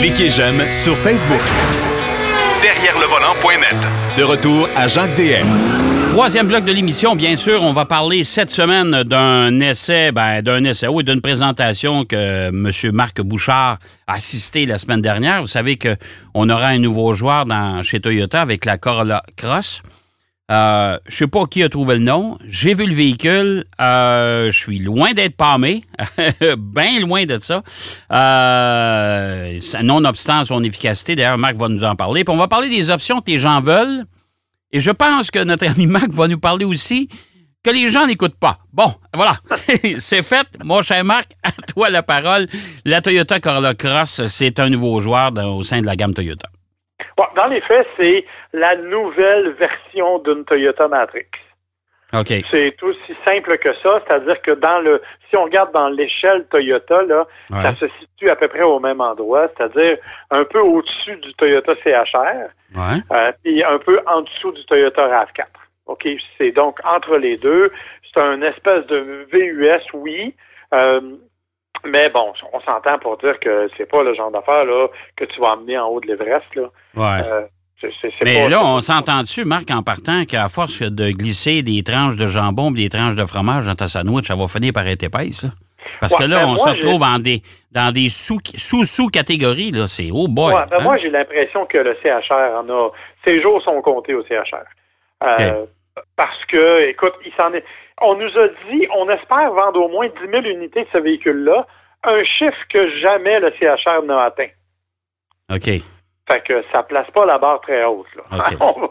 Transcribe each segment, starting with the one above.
Cliquez j'aime sur Facebook. Derrière le volant.net. De retour à Jacques DM. Troisième bloc de l'émission, bien sûr, on va parler cette semaine d'un essai, ben, d'un essai, oui, d'une présentation que M. Marc Bouchard a assisté la semaine dernière. Vous savez qu'on aura un nouveau joueur dans, chez Toyota avec la Corolla Cross. Euh, je sais pas qui a trouvé le nom. J'ai vu le véhicule. Euh, je suis loin d'être pâmé. Bien loin de ça. Euh, nonobstant son efficacité. D'ailleurs, Marc va nous en parler. Puis on va parler des options que les gens veulent. Et je pense que notre ami Marc va nous parler aussi que les gens n'écoutent pas. Bon, voilà. c'est fait. Mon cher Marc, à toi la parole. La Toyota Corolla Cross, c'est un nouveau joueur au sein de la gamme Toyota. Dans les faits, c'est la nouvelle version d'une Toyota Matrix. C'est aussi simple que ça, c'est-à-dire que dans le, si on regarde dans l'échelle Toyota, là, ça se situe à peu près au même endroit, c'est-à-dire un peu au-dessus du Toyota CHR, ouais. euh, et un peu en dessous du Toyota RAV4. OK, c'est donc entre les deux. C'est un espèce de VUS, oui. Euh, mais bon, on s'entend pour dire que c'est pas le genre d'affaire là que tu vas emmener en haut de l'Everest là. Ouais. Euh, mais là, on s'entend dessus, Marc, en partant, qu'à force de glisser des tranches de jambon et des tranches de fromage dans ta sandwich, ça va finir par être épaisse. Là. Parce que là, ben on moi, se retrouve en des, dans des sous- sous-sous-catégories. là. C'est oh boy. Ouais, ben hein? Moi, j'ai l'impression que le CHR en a. Ses jours sont comptés au CHR. Euh, Parce que, écoute, il s'en est. On nous a dit, on espère vendre au moins 10 000 unités de ce véhicule-là, un chiffre que jamais le CHR n'a atteint. OK. Fait que ça place pas la barre très haute. Là. OK. on, va,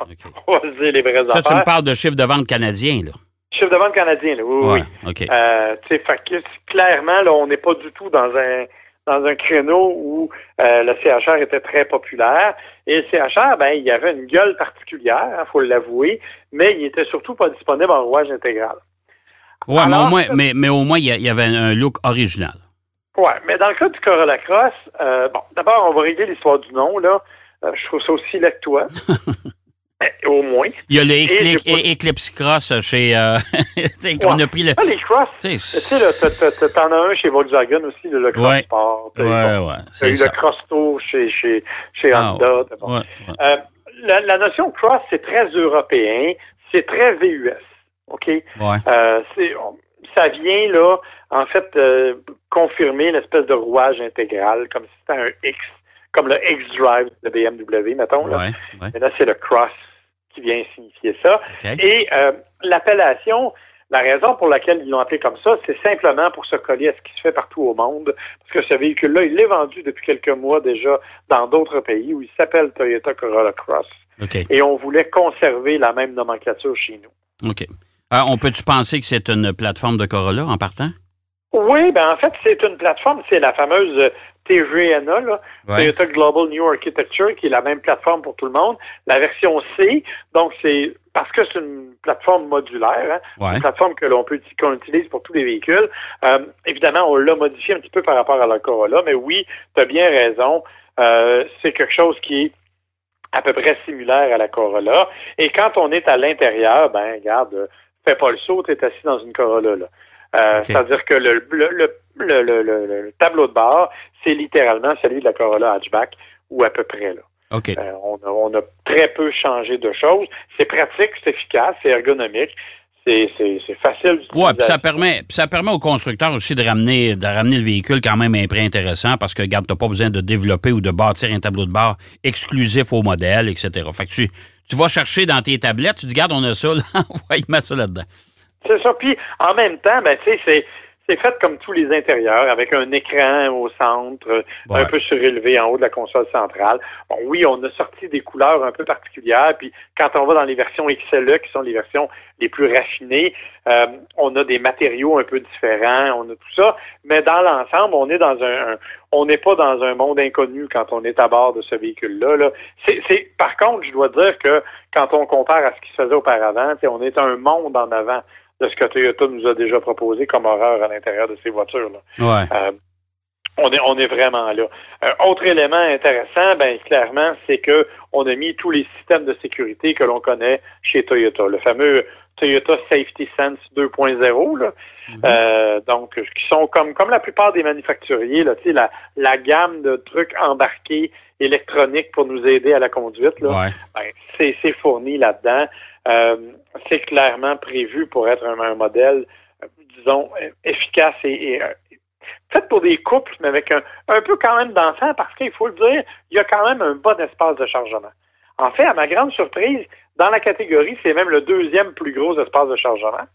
on dire les vraies Ça, tu affaires. me parles de chiffre de vente canadien, là. Chiffre de vente canadien, là, oui, oui, Ouais, oui. OK. Euh, tu sais, fait que clairement, là, on n'est pas du tout dans un dans un créneau où euh, le CHR était très populaire. Et le CHR, ben, il avait une gueule particulière, il faut l'avouer, mais il était surtout pas disponible en rouage intégral. Ouais, mais, au moins, mais, mais au moins, il y avait un look original. Ouais, mais dans le cas du Corolla Cross, euh, bon, d'abord, on va régler l'histoire du nom, là. Euh, je trouve ça aussi laid que toi. Eh, Au moins. Il y a le Et Eclipse, Cross chez. euh, sais, qu'on Ouais. a pris le. Ah, les Cross, Tu sais, t'en as un chez Volkswagen aussi, le, le Cross Ouais. Sport. Ouais, bon, ouais. t'as eu ça. le Cross Tour chez, chez, chez Ah, Honda. bon. Ouais, ouais. Euh, la, la notion cross, c'est très européen, c'est très VUS. OK? Ouais. Euh, c'est- on- ça vient, là, en fait, euh, confirmer l'espèce de rouage intégral, comme si c'était un X, comme le X-Drive de BMW, mettons. Là. Ouais, ouais. Mais là, c'est le cross qui vient signifier ça. Et euh, l'appellation, la raison pour laquelle ils l'ont appelé comme ça, c'est simplement pour se coller à ce qui se fait partout au monde. Parce que ce véhicule-là, il est vendu depuis quelques mois déjà dans d'autres pays où il s'appelle Toyota Corolla Cross. OK. Et on voulait conserver la même nomenclature chez nous. OK. Euh, on peut-tu penser que c'est une plateforme de Corolla en partant? Oui, ben en fait, c'est une plateforme, c'est la fameuse euh, TGNA, là, Ouais. Toyota Global New Architecture, qui est la même plateforme pour tout le monde. La version C, donc c'est parce que c'est une plateforme modulaire, hein, Ouais. une plateforme que l'on peut qu'on utilise pour tous les véhicules. Euh, évidemment, on l'a modifié un petit peu par rapport à la Corolla, mais oui, tu as bien raison. Euh, c'est quelque chose qui est à peu près similaire à la Corolla. Et quand on est à l'intérieur, ben regarde, euh, fais pas le saut, tu es assis dans une Corolla. Là. Euh. C'est-à-dire que le, le, le, le, le- le- le tableau de bord, c'est littéralement celui de la Corolla hatchback, ou à peu près. là. OK. Euh, on, a, on a très peu changé de choses. C'est pratique, c'est efficace, c'est ergonomique, c'est facile puis ça permet, puis ça permet aux constructeurs aussi de ramener, de ramener le véhicule quand même à un prix intéressant parce que, regarde, tu n'as pas besoin de développer ou de bâtir un tableau de bord exclusif au modèle, etc. Fait que tu, tu vas chercher dans tes tablettes, tu dis, regarde, on a ça, là, envoie-moi ça là-dedans. C'est ça. Puis en même temps, ben, tu sais, c'est. C'est fait comme tous les intérieurs, avec un écran au centre, Ouais. un peu surélevé en haut de la console centrale. Bon, oui, on a sorti des couleurs un peu particulières, puis quand on va dans les versions XLE, qui sont les versions les plus raffinées, euh, on a des matériaux un peu différents, on a tout ça, mais dans l'ensemble, on est dans un, un- on n'est pas dans un monde inconnu quand on est à bord de ce véhicule-là. Là. C'est, c'est- par contre, je dois dire que quand on compare à ce qui se faisait auparavant, tu sais, on est un monde en avant de ce que Toyota nous a déjà proposé comme horreur à l'intérieur de ces voitures. Là. Ouais. Euh, on est, on est vraiment là. Un autre élément intéressant, ben clairement, c'est que on a mis tous les systèmes de sécurité que l'on connaît chez Toyota. Le fameux Toyota Safety Sense 2.0, là. Euh, donc, qui sont comme comme la plupart des manufacturiers, là, la, la gamme de trucs embarqués électroniques pour nous aider à la conduite, là, ben, c'est fourni là-dedans. Euh, c'est clairement prévu pour être un, modèle, euh, disons, efficace et, fait pour des couples, mais avec un, un peu quand même d'enfants, parce qu'il faut le dire, il y a quand même un bon espace de chargement. En fait, à ma grande surprise, dans la catégorie, c'est même le deuxième plus gros espace de chargement.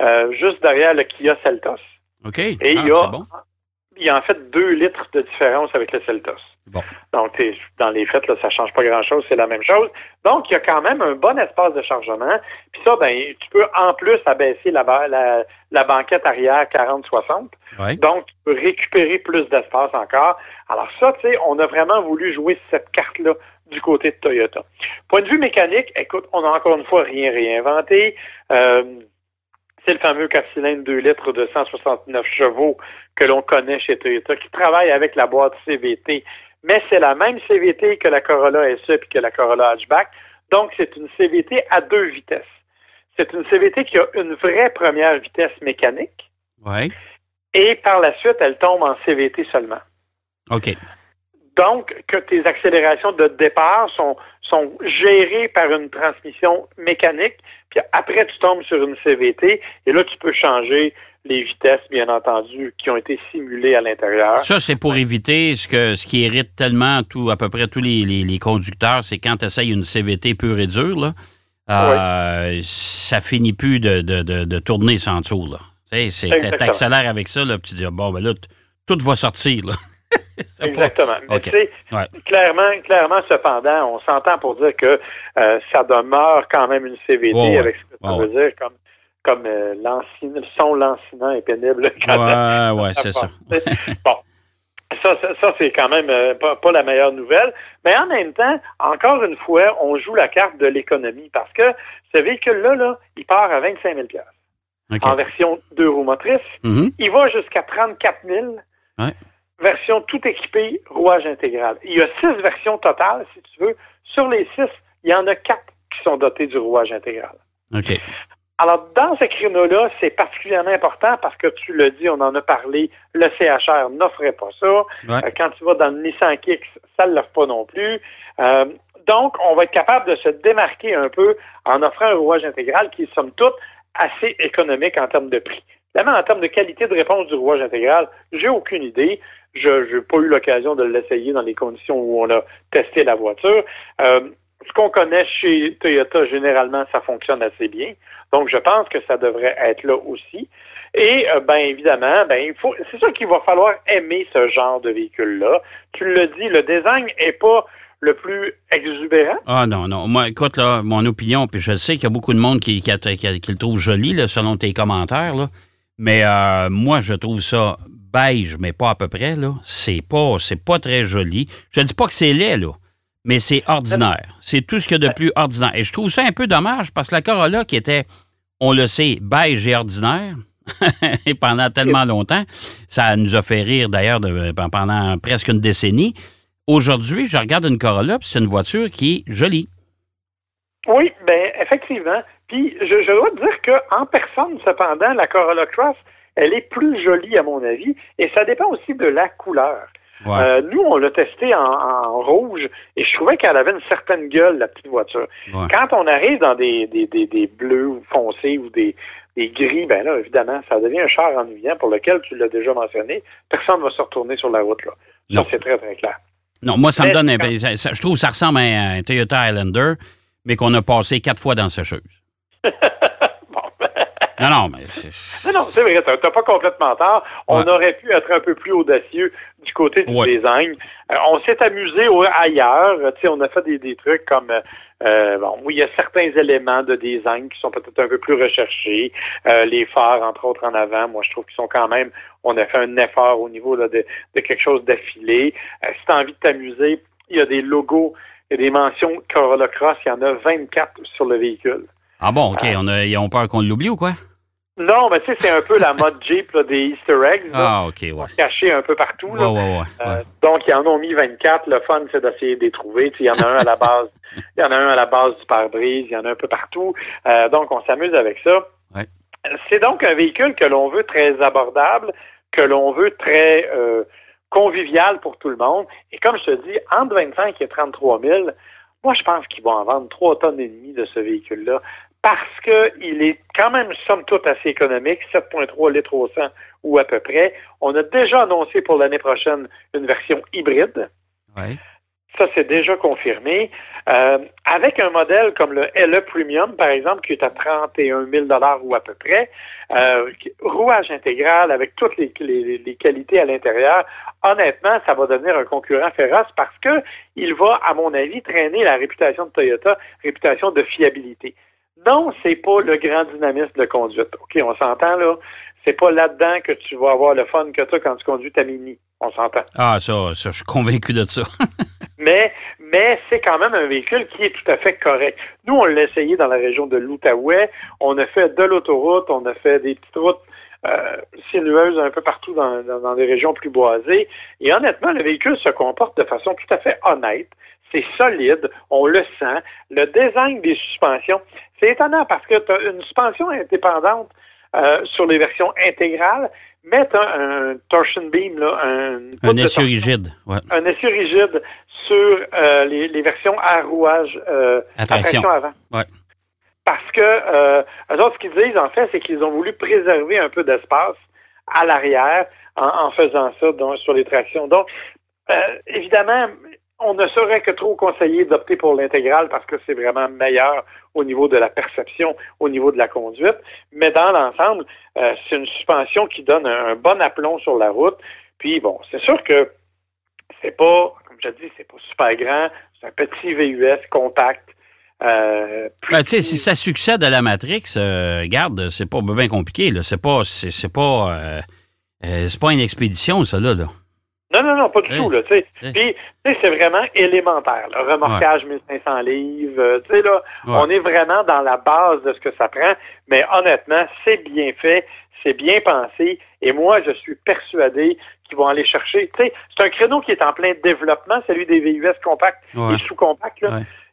Euh, juste derrière le Kia Seltos. OK. Et il, y ah, a, il y a en fait deux litres de différence avec le Seltos. Bon. Donc, dans les faits, là, ça change pas grand-chose, c'est la même chose. Donc, il y a quand même un bon espace de chargement. Puis ça, ben, tu peux en plus abaisser la, la, la banquette arrière 40-60. Donc, tu peux récupérer plus d'espace encore. Alors ça, tu sais, on a vraiment voulu jouer cette carte-là du côté de Toyota. Point de vue mécanique, écoute, on n'a encore une fois rien réinventé. Euh, c'est le fameux 4 cylindres 2 litres de 169 chevaux que l'on connaît chez Toyota, qui travaille avec la boîte CVT. Mais c'est la même CVT que la Corolla SE et que la Corolla Hatchback. Donc, c'est une CVT à deux vitesses. C'est une CVT qui a une vraie première vitesse mécanique. Oui. Et par la suite, elle tombe en CVT seulement. OK. Donc, que tes accélérations de départ sont, sont gérées par une transmission mécanique, puis après, tu tombes sur une CVT, et là, tu peux changer les vitesses, bien entendu, qui ont été simulées à l'intérieur. Ça, c'est pour éviter ce que ce qui irrite tellement tout, à peu près tous les, les, conducteurs, c'est quand tu essayes une CVT pure et dure, là, euh, ça finit plus de, de, de, tourner sans dessous. Tu accélères avec ça, là, puis tu dis, bon, ben là, tout va sortir. Là. Exactement. Mais tu sais, clairement, clairement, cependant, on s'entend pour dire que euh, ça demeure quand même une CVT avec ce que ça veut dire comme comme euh, le son lancinant est pénible. ouais, ouais, c'est ça. bon. Ça, ça, c'est quand même euh, pas, la meilleure nouvelle. Mais en même temps, encore une fois, on joue la carte de l'économie parce que ce véhicule-là, là, il part à 25 000 en version deux roues motrices. Mm-hmm. Il va jusqu'à 34 000 version tout équipée, rouage intégral. Il y a six versions totales, si tu veux. Sur les six, il y en a quatre qui sont dotées du rouage intégral. OK. Alors, dans ce créneau-là, c'est particulièrement important parce que tu l'as dit, on en a parlé, le CHR n'offrait pas ça. Euh, quand tu vas dans le Nissan Kicks, ça ne l'offre pas non plus. Euh, donc, on va être capable de se démarquer un peu en offrant un rouage intégral qui est, somme toute, assez économique en termes de prix. Évidemment, en termes de qualité de réponse du rouage intégral, j'ai aucune idée. Je n'ai pas eu l'occasion de l'essayer dans les conditions où on a testé la voiture. Euh, ce qu'on connaît chez Toyota, généralement, ça fonctionne assez bien. Donc, je pense que ça devrait être là aussi. Et euh, ben évidemment, ben il faut, c'est sûr qu'il va falloir aimer ce genre de véhicule-là. Tu le dis, le design est pas le plus exubérant. Ah non, non. Moi, écoute, là, mon opinion, puis je sais qu'il y a beaucoup de monde qui, qui, le trouve joli, là, selon tes commentaires, là. Mais euh, moi, je trouve ça beige, mais pas à peu près, là. C'est pas, c'est pas très joli. Je ne dis pas que c'est laid, là mais c'est ordinaire. C'est tout ce qu'il y a de plus ordinaire. Et je trouve ça un peu dommage parce que la Corolla qui était, on le sait, beige et ordinaire, et pendant tellement longtemps, ça nous a fait rire d'ailleurs pendant presque une décennie. Aujourd'hui, je regarde une Corolla, c'est une voiture qui est jolie. Oui, bien, effectivement. Puis, je, je dois dire qu'en personne, cependant, la Corolla Cross, elle est plus jolie, à mon avis, et ça dépend aussi de la couleur. Euh, nous, on l'a testé en, rouge et je trouvais qu'elle avait une certaine gueule, la petite voiture. Quand on arrive dans des, des, des, bleus foncés ou des, des gris, ben là, évidemment, ça devient un char ennuyant pour lequel tu l'as déjà mentionné. Personne ne va se retourner sur la route. Là. Ça, c'est très, très clair. Non, moi, ça me donne. Ben, je trouve que ça ressemble à un Toyota Highlander, mais qu'on a passé quatre fois dans sa chose. Non, non, mais c'est. Non, non, c'est vrai, t'as pas complètement tort. On aurait pu être un peu plus audacieux du côté du design. Euh, on s'est amusé ailleurs. Tu sais, on a fait des, des trucs comme euh, bon, oui, il y a certains éléments de design qui sont peut-être un peu plus recherchés. Euh, les phares, entre autres, en avant, moi, je trouve qu'ils sont quand même. On a fait un effort au niveau de, de, quelque chose d'affilé. si tu as envie de t'amuser, il y a des logos, il y a des mentions Corolla Cross. Il y en a 24 sur le véhicule. Ah bon, OK. on a, ils ont peur qu'on l'oublie ou quoi? Non, mais tu sais, c'est un peu la mode Jeep là, des Easter eggs. Ah, OK, ouais. Cachés un peu partout. Ouais, Là. ouais, ouais. Euh, ouais. donc, ils en ont mis 24. Le fun, c'est d'essayer de les trouver. Il y en a un à la base. Il y en a un à la base du pare-brise. Il y en a un peu partout. Euh, donc, on s'amuse avec ça. C'est donc un véhicule que l'on veut très abordable, que l'on veut très euh, convivial pour tout le monde. Et comme je te dis, entre 25 et 33 000, moi, je pense qu'ils vont en vendre 3 tonnes et demie de ce véhicule-là parce qu'il est quand même, somme toute, assez économique, 7,3 litres au 100 ou à peu près. On a déjà annoncé pour l'année prochaine une version hybride. Ouais. Ça, c'est déjà confirmé. Euh, avec un modèle comme le LE Premium, par exemple, qui est à 31 000 ou à peu près, euh, rouage intégral avec toutes les, les, qualités à l'intérieur, honnêtement, ça va devenir un concurrent féroce parce que il va, à mon avis, traîner la réputation de Toyota, réputation de fiabilité. Non, c'est pas le grand dynamisme de conduite. OK, on s'entend là. C'est pas là-dedans que tu vas avoir le fun que tu as quand tu conduis ta Mini. On s'entend. Ah, ça, ça, je suis convaincu de ça. mais mais c'est quand même un véhicule qui est tout à fait correct. Nous, on l'a essayé dans la région de l'Outaouais. On a fait de l'autoroute, on a fait des petites routes euh, sinueuses un peu partout dans, dans, dans des régions plus boisées. Et honnêtement, le véhicule se comporte de façon tout à fait honnête. C'est solide, on le sent. Le design des suspensions, c'est étonnant parce que tu as une suspension indépendante euh, sur les versions intégrales, mais tu as un torsion beam, là, un, un essieu rigide. Ouais. Un essieu rigide sur euh, les, les, versions à rouage euh, attraction. avant. Ouais. Parce que euh, eux autres, ce qu'ils disent, en fait, c'est qu'ils ont voulu préserver un peu d'espace à l'arrière en, en, faisant ça donc, sur les tractions. Donc, euh, évidemment, on ne saurait que trop conseiller d'opter pour l'intégrale parce que c'est vraiment meilleur au niveau de la perception, au niveau de la conduite. Mais dans l'ensemble, euh, c'est une suspension qui donne un, un, bon aplomb sur la route. Puis bon, c'est sûr que c'est pas, comme je dis, c'est pas super grand. C'est un petit VUS compact. Euh, ben, tu sais, si ça succède à la Matrix, euh, regarde, c'est pas bien compliqué. Là. C'est pas, c'est, pas, euh, c'est pas une expédition, ça là. là. Non, non, non, pas du hey. tout. Là, Puis, c'est vraiment élémentaire. Le remorquage ouais. 1500 livres. Euh, tu sais, là, ouais. on est vraiment dans la base de ce que ça prend. Mais honnêtement, c'est bien fait, c'est bien pensé. Et moi, je suis persuadé qu'ils vont aller chercher. Tu sais, c'est un créneau qui est en plein développement, celui des VUS compacts ouais. et sous-compacts.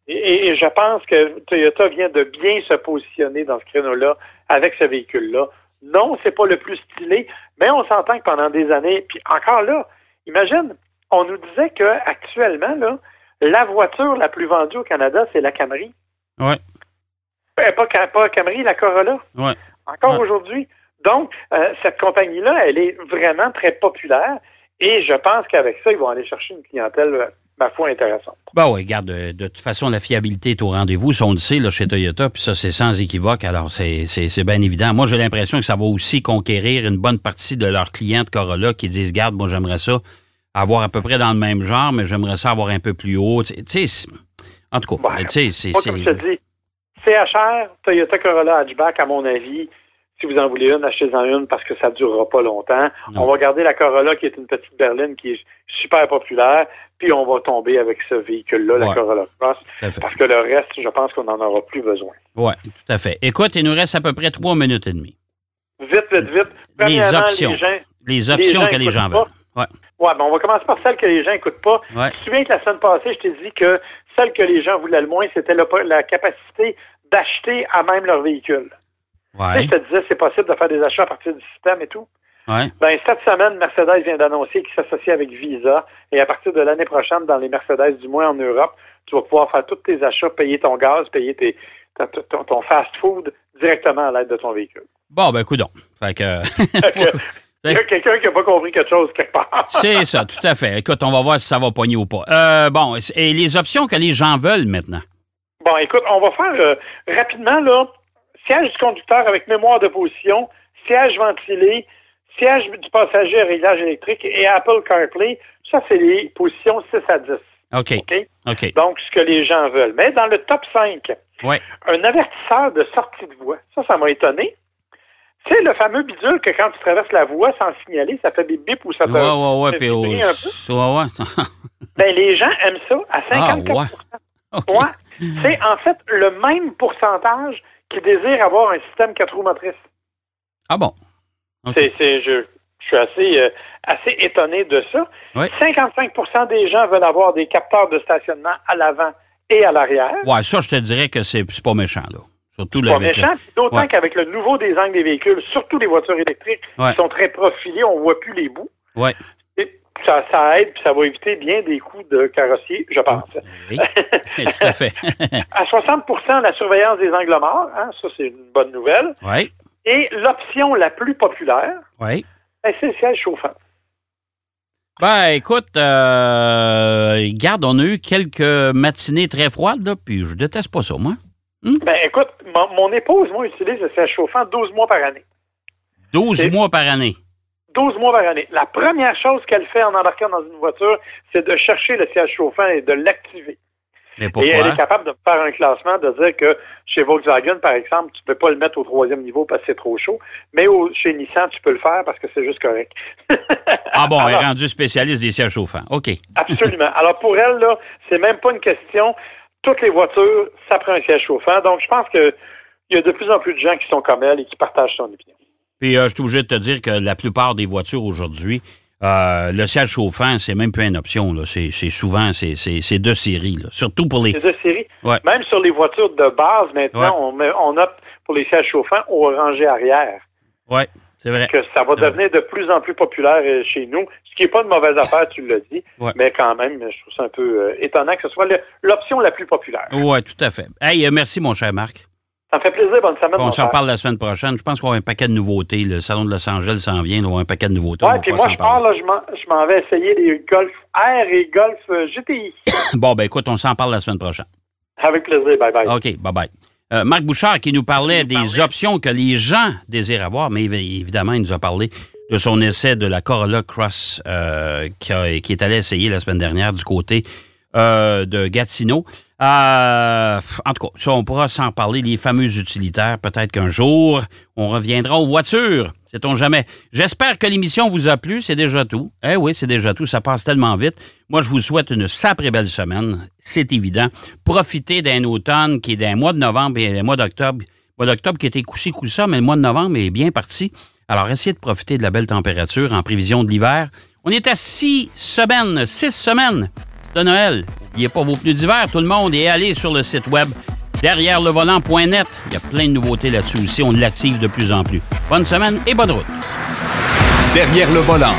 Et, et, je pense que Toyota vient de bien se positionner dans ce créneau-là avec ce véhicule-là. Non, c'est pas le plus stylé, mais on s'entend que pendant des années, puis encore là, Imagine, on nous disait que actuellement, là, la voiture la plus vendue au Canada, c'est la Camry. Oui. Euh, pas, pas Camry, la Corolla. Oui. Encore ouais. aujourd'hui. Donc, euh, cette compagnie-là, elle est vraiment très populaire et je pense qu'avec ça, ils vont aller chercher une clientèle, ma foi, intéressante. Ben oui, regarde, de, de, toute façon, la fiabilité est au rendez-vous. Ça, on le sait là, chez Toyota, puis ça, c'est sans équivoque. Alors, c'est bien évident. Moi, j'ai l'impression que ça va aussi conquérir une bonne partie de leurs clients de Corolla qui disent, garde, moi, j'aimerais ça avoir à peu près dans le même genre, mais j'aimerais ça avoir un peu plus haut. Tu sais, en tout cas, ouais. tu sais, c'est... Comme je te dis, CHR, Toyota Corolla Hatchback, à mon avis, si vous en voulez une, achetez-en une parce que ça ne durera pas longtemps. Non. On va garder la Corolla qui est une petite berline qui est super populaire, puis on va tomber avec ce véhicule-là, ouais. la Corolla Cross, parce que le reste, je pense qu'on n'en aura plus besoin. Oui, tout à fait. Écoute, il nous reste à peu près trois minutes et demie. Vite, vite, vite. Les options. Les, gens, les options les que les gens veulent. Ouais. Ouais, ben on va commencer par celles que les gens n'écoutent pas. Ouais. Tu te souviens que la semaine passée, je t'ai dit que celle que les gens voulaient le moins, c'était la, la capacité d'acheter à même leur véhicule. Ouais. Je te disais, c'est possible de faire des achats à partir du système et tout. Ouais. Ben, cette semaine, Mercedes vient d'annoncer qu'il s'associe avec Visa. Et à partir de l'année prochaine, dans les Mercedes, du moins en Europe, tu vas pouvoir faire tous tes achats, payer ton gaz, payer tes, ton, ton fast-food directement à l'aide de ton véhicule. Bon, ben, coudon. Fait que... Il y a quelqu'un qui n'a pas compris quelque chose quelque part. C'est ça, tout à fait. Écoute, on va voir si ça va pogner ou pas. Euh, bon, et les options que les gens veulent maintenant? Bon, écoute, on va faire euh, rapidement, là, siège du conducteur avec mémoire de position, siège ventilé, siège du passager à réglage électrique et Apple CarPlay. Ça, c'est les positions 6 à 10. OK. Donc, ce que les gens veulent. Mais dans le top 5, ouais. un avertisseur de sortie de voie. Ça, ça m'a étonné. Sais, le fameux bidule que quand tu traverses la voie sans signaler, ça fait des bips ou ça te. Ouais, ouais, ouais. Puis au... Ouais, ouais. ben, les gens aiment ça à 54 ah, ouais. Okay. ouais. C'est en fait le même pourcentage qui désire avoir un système 4 roues motrices. Ah bon? C'est, c'est- je, je suis assez, euh, assez étonné de ça. Oui. 55% des gens veulent avoir des capteurs de stationnement à l'avant et à l'arrière. Ouais, ça, je te dirais que c'est c'est pas méchant, là. Surtout Pas avec méchant, d'autant Ouais. qu'avec le nouveau design des véhicules, surtout les voitures électriques, Ouais. qui sont très profilées, on voit plus les bouts. Ouais. Ça, ça aide, puis ça va éviter bien des coups de carrossier, je pense. Oui, tout à fait. à 60% la surveillance des angles morts, hein, ça c'est une bonne nouvelle. oui, Et l'option la plus populaire, oui. ben, c'est le siège chauffant. Ben, écoute, euh, garde, on a eu quelques matinées très froides, là, puis je déteste pas ça, moi. Ben écoute, mon, mon épouse, moi, utilise le siège chauffant 12 mois par année. 12 C'est- mois par année. 12 mois par année. La première chose qu'elle fait en embarquant dans une voiture, c'est de chercher le siège chauffant et de l'activer. Mais Et elle est capable de faire un classement, de dire que chez Volkswagen, par exemple, tu ne peux pas le mettre au troisième niveau parce que c'est trop chaud, mais au- chez Nissan, tu peux le faire parce que c'est juste correct. Ah bon, elle est rendue spécialiste des sièges chauffants. OK. Absolument. Alors pour elle, là, c'est même pas une question. Toutes les voitures, ça prend un siège chauffant. Donc je pense que il y a de plus en plus de gens qui sont comme elle et qui partagent son opinion. Puis euh, je suis obligé de te dire que la plupart des voitures aujourd'hui, euh, le siège chauffant, c'est même plus une option. C'est souvent, c'est- c'est c'est de série. là. Surtout pour les... C'est de série. Ouais. Même sur les voitures de base, maintenant, Ouais. on, on opte pour les sièges chauffants au rangé arrière. Oui, c'est vrai. Que ça va vrai. devenir de plus en plus populaire euh, chez nous, ce qui n'est pas une mauvaise affaire, tu l'as dit, Ouais. mais quand même, je trouve ça un peu euh, étonnant que ce soit l'option la plus populaire. Oui, tout à fait. Hey, merci, mon cher Marc. Ça me fait plaisir, bonne semaine. On s'en parle la semaine prochaine. Je pense qu'on a un paquet de nouveautés. Le Salon de Los Angeles s'en vient. On a un paquet de nouveautés. Va puis moi, je pars, là, je m'en- je m'en vais essayer les Golf R et Golf euh, GTI. Bon, ben écoute, on s'en parle la semaine prochaine. Avec plaisir, bye bye. OK, bye-bye. Euh, Marc Bouchard qui nous parlait des options que les gens désirent avoir, mais évi- évidemment, il nous a parlé de son essai de la Corolla Cross euh, qui, a- qui est allé essayer la semaine dernière du côté euh, de Gatineau. Euh, en tout cas, on pourra s'en parler, les fameux utilitaires. Peut-être qu'un jour, on reviendra aux voitures. Sait-on jamais. J'espère que l'émission vous a plu. C'est déjà tout. Eh oui, c'est déjà tout. Ça passe tellement vite. Moi, je vous souhaite une sacrée belle semaine. C'est évident. Profitez d'un automne qui est d'un mois de novembre et d'un mois d'octobre. Mois d'octobre qui était coussi ça, mais le mois de novembre est bien parti. Alors, essayez de profiter de la belle température en prévision de l'hiver. On est à six semaines, six semaines de Noël. N'oubliez pas vos pneus d'hiver, tout le monde, et allez sur le site web derrière le volant.net. Il y a plein de nouveautés là-dessus aussi. On l'active de plus en plus. Bonne semaine et bonne route. Derrière le volant.